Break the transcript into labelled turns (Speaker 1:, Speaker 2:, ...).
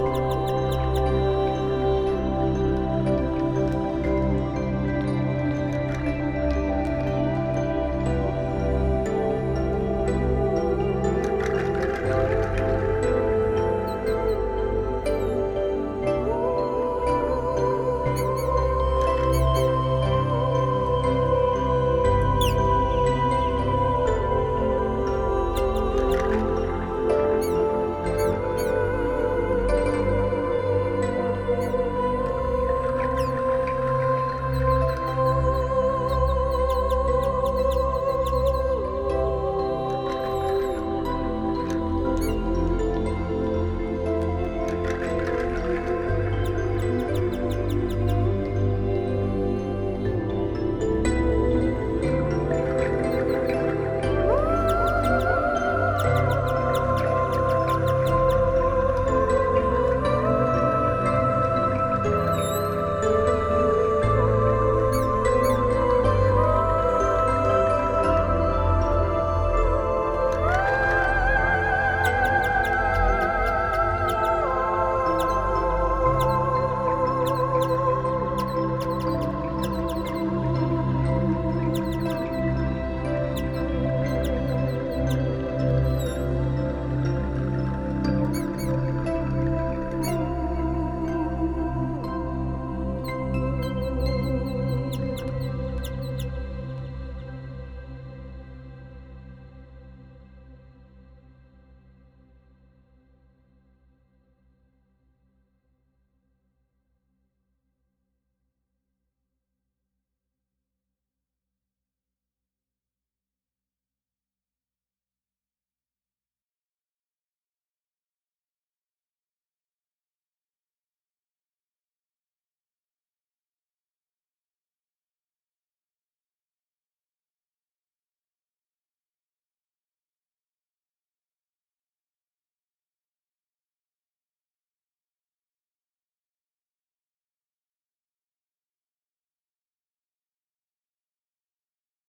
Speaker 1: Música